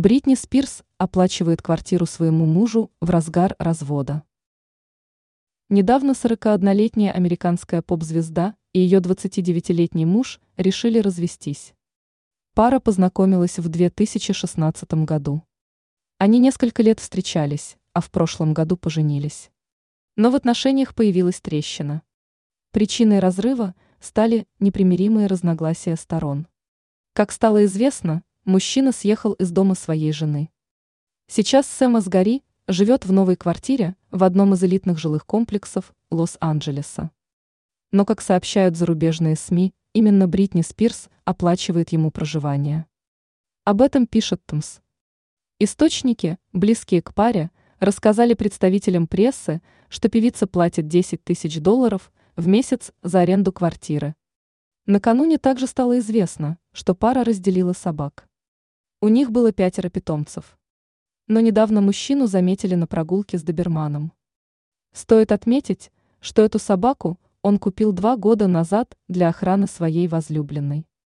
Бритни Спирс оплачивает квартиру своему мужу в разгар развода. Недавно 41-летняя американская поп-звезда и ее 29-летний муж решили развестись. Пара познакомилась в 2016 году. Они несколько лет встречались, а в прошлом году поженились. Но в отношениях появилась трещина. Причиной разрыва стали непримиримые разногласия сторон. Как стало известно, мужчина съехал из дома своей жены. Сейчас Сэм Асгари живет в новой квартире в одном из элитных жилых комплексов Лос-Анджелеса. Но, как сообщают зарубежные СМИ, именно Бритни Спирс оплачивает ему проживание. Об этом пишет ТМС. Источники, близкие к паре, рассказали представителям прессы, что певица платит 10 тысяч долларов в месяц за аренду квартиры. Накануне также стало известно, что пара разделила собак. У них было пятеро питомцев. Но недавно мужчину заметили на прогулке с доберманом. Стоит отметить, что эту собаку он купил два года назад для охраны своей возлюбленной.